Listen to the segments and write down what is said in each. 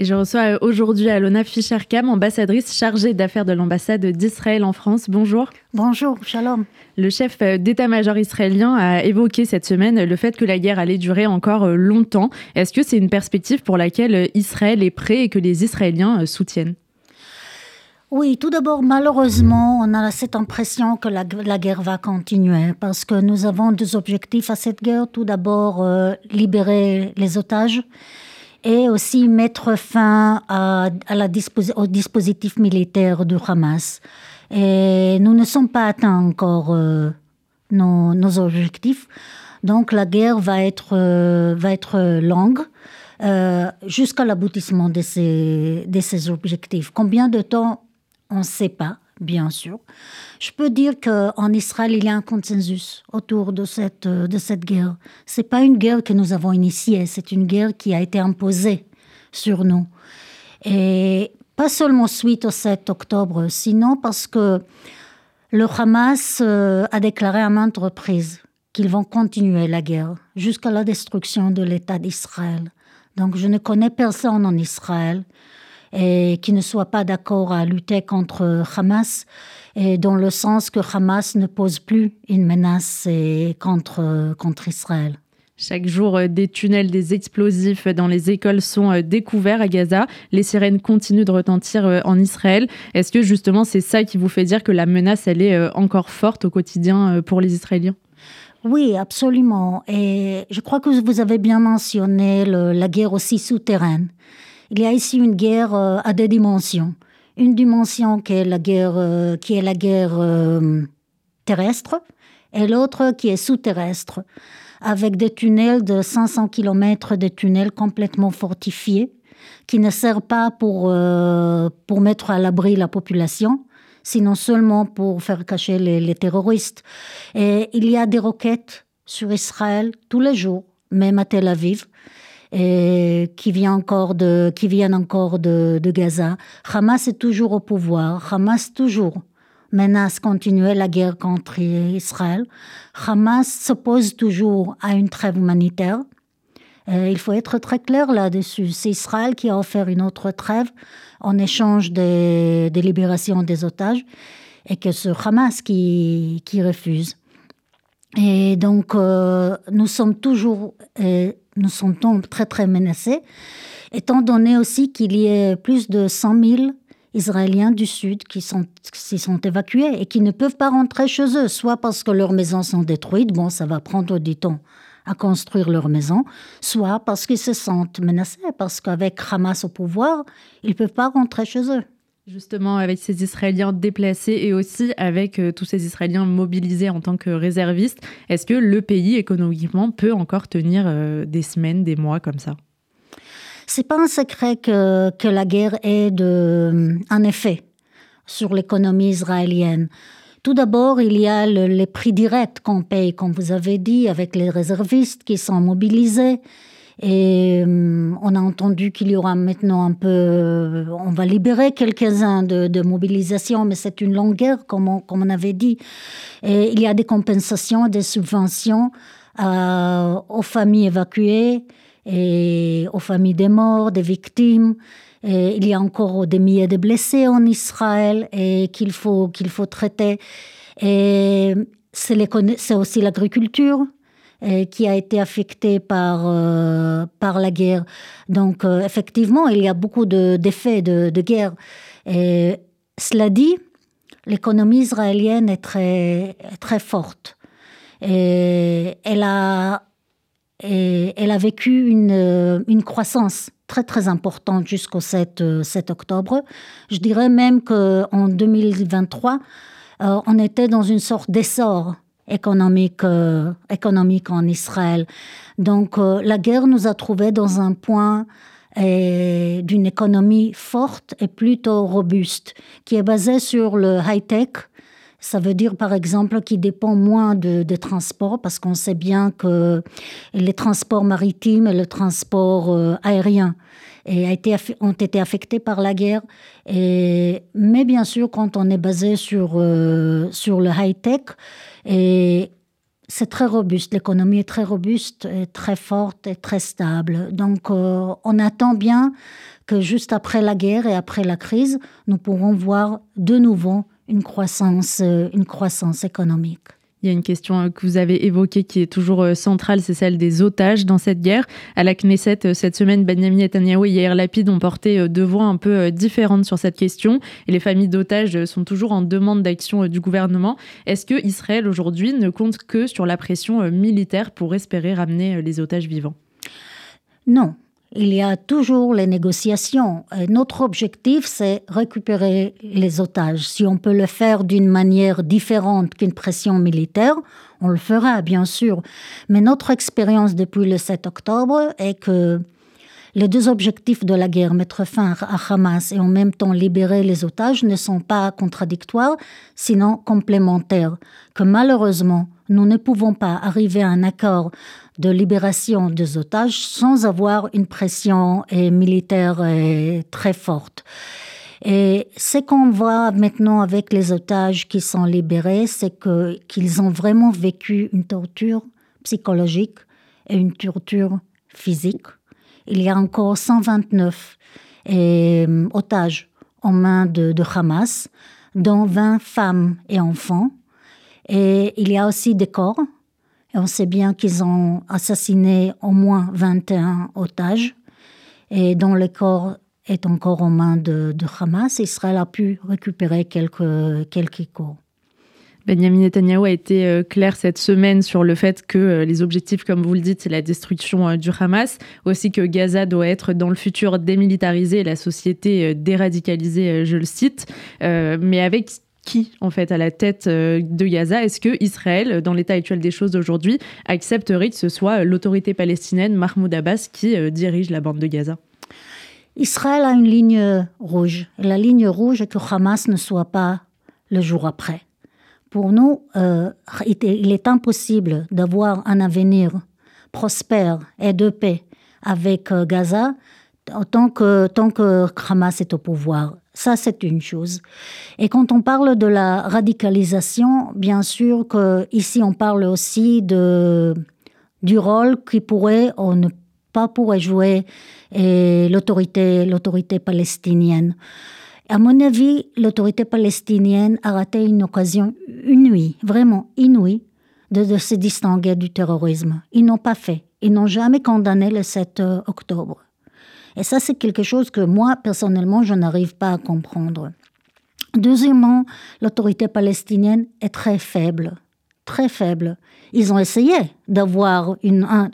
Et je reçois euh, aujourd'hui Alona Fischer-Kam, ambassadrice chargée d'affaires de l'ambassade d'Israël en France. Bonjour. Bonjour, shalom. Le chef euh, d'état-major israélien a évoqué cette semaine le fait que la guerre allait durer encore euh, longtemps. Est-ce que c'est une perspective pour laquelle Israël est prêt et que les Israéliens soutiennent? Oui, tout d'abord, malheureusement, on a cette impression que la, guerre va continuer parce que nous avons deux objectifs à cette guerre. Tout d'abord, libérer les otages et aussi mettre fin à, la au dispositif militaire du Hamas. Et nous ne sommes pas atteints encore euh, nos, nos, objectifs. Donc la guerre va être, euh, va être longue euh, jusqu'à l'aboutissement de ces, de ces objectifs. Combien de temps On ne sait pas bien sûr. Je peux dire qu'en Israël, il y a un consensus autour de cette, de cette guerre. C'est pas une guerre que nous avons initiée, c'est une guerre qui a été imposée sur nous. Et pas seulement suite au 7 octobre, sinon parce que le Hamas euh, a déclaré à maintes reprises qu'ils vont continuer la guerre jusqu'à la destruction de l'État d'Israël. Donc je ne connais personne en Israël et qui ne soit pas d'accord à lutter contre Hamas, et dans le sens que Hamas ne pose plus une menace contre, contre Israël. Chaque jour, euh, des tunnels, des explosifs dans les écoles sont euh, découverts à Gaza. Les sirènes continuent de retentir euh, en Israël. Est-ce que justement c'est ça qui vous fait dire que la menace, elle est encore forte au quotidien pour les Israéliens? Oui, absolument. Et je crois que vous avez bien mentionné la guerre aussi souterraine. Il y a ici une guerre euh, à deux dimensions. Une dimension qui est la guerre, euh, euh, terrestre et l'autre qui est sous-terrestre, avec des tunnels de 500 km, des tunnels complètement fortifiés, qui ne servent pas pour, mettre à l'abri la population, sinon seulement pour faire cacher les terroristes. Et il y a des roquettes sur Israël tous les jours, même à Tel Aviv et qui, vient encore de, qui viennent encore de, de Gaza. Hamas est toujours au pouvoir. Hamas toujours menace continuer la guerre contre Israël. Hamas s'oppose toujours à une trêve humanitaire. il faut être très clair là-dessus. C'est Israël qui a offert une autre trêve en échange des, des libérations des otages et que c'est Hamas qui, qui refuse. Et donc, euh, nous sommes toujours euh, nous sommes très très menacés, étant donné aussi qu'il y a plus de 100 000 Israéliens du Sud qui sont, qui sont évacués et qui ne peuvent pas rentrer chez eux, soit parce que leurs maisons sont détruites, bon, ça va prendre du temps à construire leur maison, soit parce qu'ils se sentent menacés, parce qu'avec Hamas au pouvoir, ils ne peuvent pas rentrer chez eux. Justement, avec ces Israéliens déplacés et aussi avec euh, tous ces Israéliens mobilisés en tant que réservistes, est-ce que le pays économiquement peut encore tenir euh, des semaines, des mois comme ça? C'est pas un secret que, que la guerre ait de, un effet sur l'économie israélienne. Tout d'abord, il y a les prix directs qu'on paye, comme vous avez dit, avec les réservistes qui sont mobilisés. Et euh, on a entendu qu'il y aura maintenant un peu, euh, on va libérer quelques-uns de, de, mobilisation, mais c'est une longue guerre, comme on, comme on avait dit. Et il y a des compensations, des subventions euh, aux familles évacuées et aux familles des morts, des victimes. Et il y a encore des milliers de blessés en Israël et qu'il faut, qu'il faut traiter. Et c'est aussi l'agriculture qui a été affecté par, euh, par la guerre. Donc, euh, effectivement, il y a beaucoup d'effets de, de, guerre. Et cela dit, l'économie israélienne est très, très forte. Elle a, elle a vécu une, une croissance très très importante jusqu'au 7, 7 octobre. Je dirais même qu'en 2023, euh, on était dans une sorte d'essor économique, euh, économique en Israël. Donc euh, la guerre nous a trouvés dans un point euh, d'une économie forte et plutôt robuste, qui est basée sur le high-tech. Ça veut dire, par exemple, qu'il dépend moins de, transports, parce qu'on sait bien que les transports maritimes et le transport euh, aérien ont été affectés par la guerre. Mais bien sûr, quand on est basé sur, euh, le high-tech, c'est très robuste. L'économie est très robuste, et très forte et très stable. Donc, euh, on attend bien que juste après la guerre et après la crise, nous pourrons voir de nouveau une croissance, euh, une croissance économique. Il y a une question euh, que vous avez évoquée qui est toujours euh, centrale, c'est celle des otages dans cette guerre. À la Knesset, cette semaine, Benjamin Netanyahu et Yair Lapid ont porté deux voix un peu différentes sur cette question. Et les familles d'otages sont toujours en demande d'action du gouvernement. Est-ce que Israël aujourd'hui ne compte que sur la pression militaire pour espérer ramener les otages vivants? Non, il y a toujours les négociations. notre objectif, c'est récupérer les otages. Si on peut le faire d'une manière différente qu'une pression militaire, on le fera, bien sûr. Mais notre expérience depuis le 7 octobre est que les deux objectifs de la guerre, mettre fin à Hamas et en même temps libérer les otages, ne sont pas contradictoires, sinon complémentaires. Que malheureusement, nous ne pouvons pas arriver à un accord de libération des otages sans avoir une pression militaire très forte. Et ce qu'on voit maintenant avec les otages qui sont libérés, c'est qu'ils ont vraiment vécu une torture psychologique et une torture physique. Il y a encore 129 euh, otages en main de Hamas, dont 20 femmes et enfants. Et il y a aussi des corps on sait bien qu'ils ont assassiné au moins 21 otages et dont le corps est encore aux mains de, Hamas. Israël a pu récupérer quelques, quelques corps. Benjamin Netanyahu a été euh, clair cette semaine sur le fait que euh, les objectifs, comme vous le dites, c'est la destruction euh, du Hamas, aussi que Gaza doit être dans le futur démilitarisé, la société déradicalisée, je le cite, mais avec qui, en fait, à la tête euh, de Gaza? Est-ce que Israël, dans l'état actuel des choses d'aujourd'hui, accepterait que ce soit l'autorité palestinienne, Mahmoud Abbas, qui euh, dirige la bande de Gaza? Israël a une ligne rouge. La ligne rouge est que Hamas ne soit pas le jour après. Pour nous, euh, il est impossible d'avoir un avenir prospère et de paix avec Gaza tant que Hamas est au pouvoir. Ça, c'est une chose. Et quand on parle de la radicalisation, bien sûr que ici on parle aussi du rôle qui pourrait ou ne pas pourrait jouer l'autorité, l'autorité palestinienne. À mon avis, l'autorité palestinienne a raté une occasion inouïe, vraiment inouïe, de, de se distinguer du terrorisme. Ils n'ont pas fait. Ils n'ont jamais condamné le 7 octobre. Et ça, c'est quelque chose que moi, personnellement, je n'arrive pas à comprendre. Deuxièmement, l'autorité palestinienne est très faible, très faible. Ils ont essayé d'avoir un,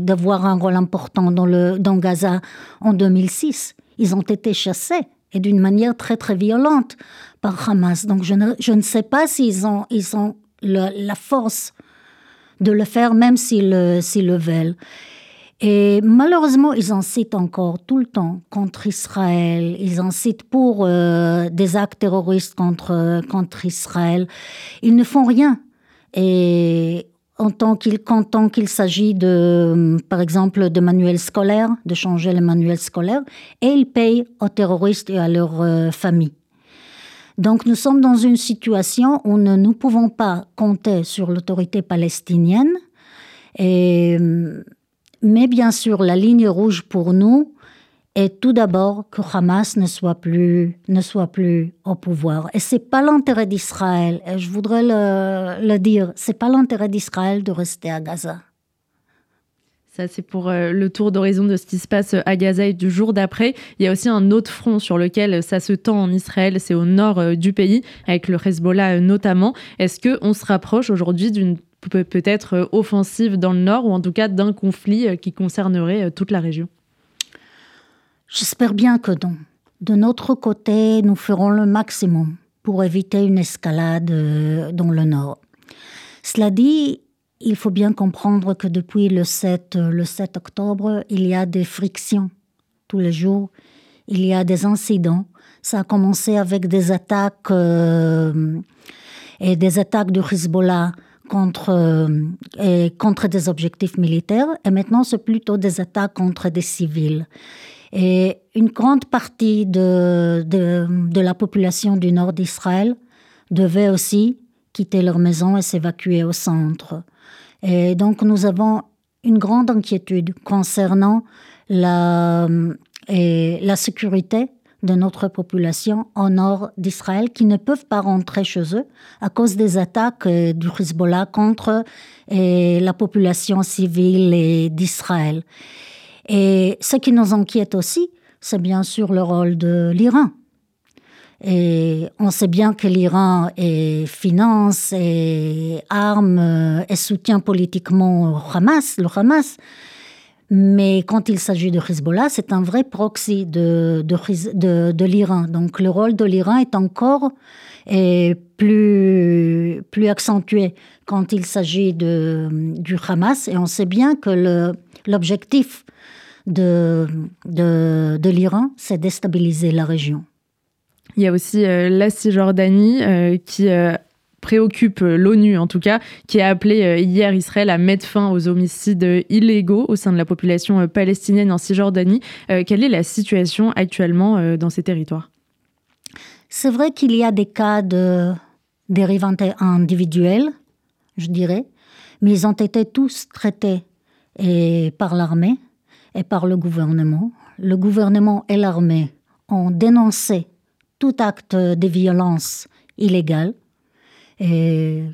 d'avoir un rôle important dans, le, dans Gaza en 2006. Ils ont été chassés et d'une manière très très violente par Hamas. Donc je ne, je ne sais pas s'ils ont, ils ont la force de le faire, même s'ils, s'ils le veulent. Et malheureusement, ils incitent encore tout le temps contre Israël. Ils incitent pour euh, des actes terroristes contre, contre Israël. Ils ne font rien. Et en tant qu'il, tant qu'il s'agit de, par exemple, de manuels scolaires, de changer les manuels scolaires, et ils payent aux terroristes et à leurs euh, familles. Donc nous sommes dans une situation où nous ne pouvons pas compter sur l'autorité palestinienne. Et mais bien sûr, la ligne rouge pour nous est tout d'abord que Hamas ne soit plus, ne soit plus au pouvoir. Et c'est pas l'intérêt d'Israël. Et je voudrais le, le dire. C'est pas l'intérêt d'Israël de rester à Gaza. Ça, c'est pour euh, le tour d'horizon de ce qui se passe à Gaza et du jour d'après. Il y a aussi un autre front sur lequel ça se tend en Israël, c'est au nord euh, du pays, avec le Hezbollah euh, notamment. Est-ce qu'on se rapproche aujourd'hui d'une peut-être euh, offensive dans le nord, ou en tout cas d'un conflit euh, qui concernerait euh, toute la région J'espère bien que non. De notre côté, nous ferons le maximum pour éviter une escalade dans le nord. Cela dit, il faut bien comprendre que depuis le 7, le 7 octobre, il y a des frictions tous les jours, il y a des incidents. Ça a commencé avec des attaques et des attaques du Hezbollah contre, euh, contre des objectifs militaires, et maintenant c'est plutôt des attaques contre des civils. Et une grande partie de, de, de la population du nord d'Israël devait aussi quitter leur maison et s'évacuer au centre. Et donc nous avons une grande inquiétude concernant la, la sécurité de notre population au nord d'Israël qui ne peuvent pas rentrer chez eux à cause des attaques euh, du Hezbollah contre et la population civile d'Israël. Et ce qui nous inquiète aussi, c'est bien sûr le rôle de l'Iran. Et on sait bien que l'Iran finance et arme et soutient politiquement Hamas, le Hamas. Mais quand il s'agit de Hezbollah, c'est un vrai proxy de, de, de, l'Iran. Donc le rôle de l'Iran est encore plus, plus accentué quand il s'agit du Hamas. Et on sait bien que l'objectif de, de, de l'Iran, c'est déstabiliser la région. Il y a aussi euh, la Cisjordanie euh, qui euh, préoccupe l'ONU en tout cas, qui a appelé hier Israël à mettre fin aux homicides illégaux au sein de la population palestinienne en Cisjordanie. quelle est la situation actuellement dans ces territoires? C'est vrai qu'il y a des cas de dérives individuelles, je dirais, mais ils ont été tous traités et par l'armée et par le gouvernement. Le gouvernement et l'armée ont dénoncé tout acte de violence illégale, et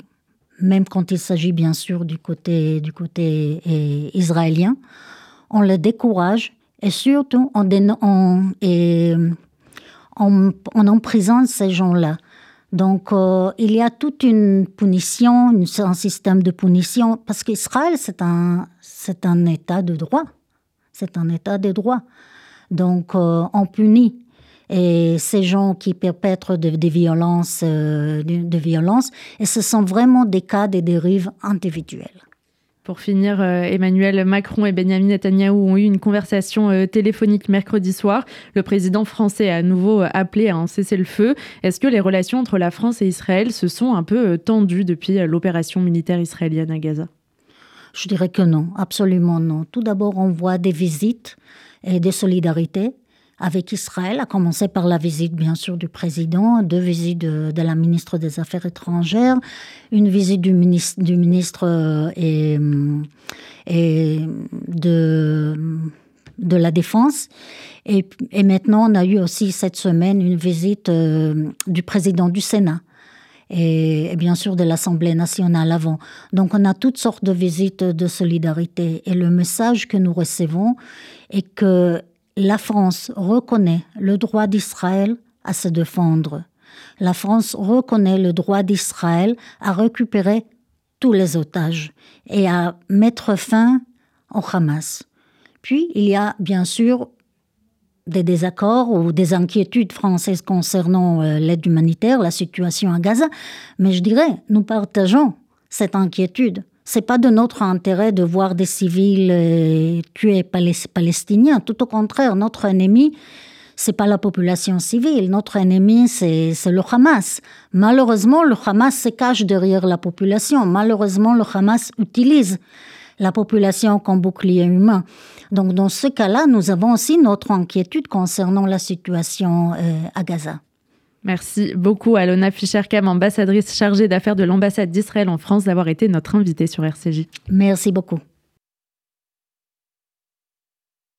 même quand il s'agit bien sûr du côté, du côté eh, israélien, on le décourage et surtout on, on, et, on, on emprisonne ces gens-là. Donc, euh, il y a toute une punition, un système de punition, parce qu'Israël, c'est un, c'est un État de droit. C'est un État de droit. Donc, euh, on punit et ces gens qui perpètrent des violences, euh, de, et ce sont vraiment des cas de dérives individuelles. Pour finir, euh, Emmanuel Macron et Benjamin Netanyahu ont eu une conversation euh, téléphonique mercredi soir. Le président français a à nouveau appelé à un cessez-le-feu. Est-ce que les relations entre la France et Israël se sont un peu tendues depuis l'opération militaire israélienne à Gaza? Je dirais que non, absolument non. Tout d'abord, on voit des visites et des solidarités avec Israël, à commencer par la visite bien sûr du président, deux visites de, la ministre des Affaires étrangères, une visite du ministre, euh, et, et de, la Défense. Et, et, maintenant, on a eu aussi cette semaine une visite euh, du président du Sénat. Et, et, bien sûr de l'Assemblée nationale avant. Donc on a toutes sortes de visites de solidarité et le message que nous recevons est que la France reconnaît le droit d'Israël à se défendre. La France reconnaît le droit d'Israël à récupérer tous les otages et à mettre fin au Hamas. Puis, il y a bien sûr des désaccords ou des inquiétudes françaises concernant euh, l'aide humanitaire, la situation à Gaza, mais je dirais, nous partageons cette inquiétude c'est pas de notre intérêt de voir des civils euh, tués palestiniens. Tout au contraire, notre ennemi, c'est pas la population civile. Notre ennemi, c'est le Hamas. Malheureusement, le Hamas se cache derrière la population. Malheureusement, le Hamas utilise la population comme bouclier humain. Donc, dans ce cas-là, nous avons aussi notre inquiétude concernant la situation euh, à Gaza. Merci beaucoup à Lona Fischer-Kam, ambassadrice chargée d'affaires de l'ambassade d'Israël en France, d'avoir été notre invitée sur RCJ. Merci beaucoup.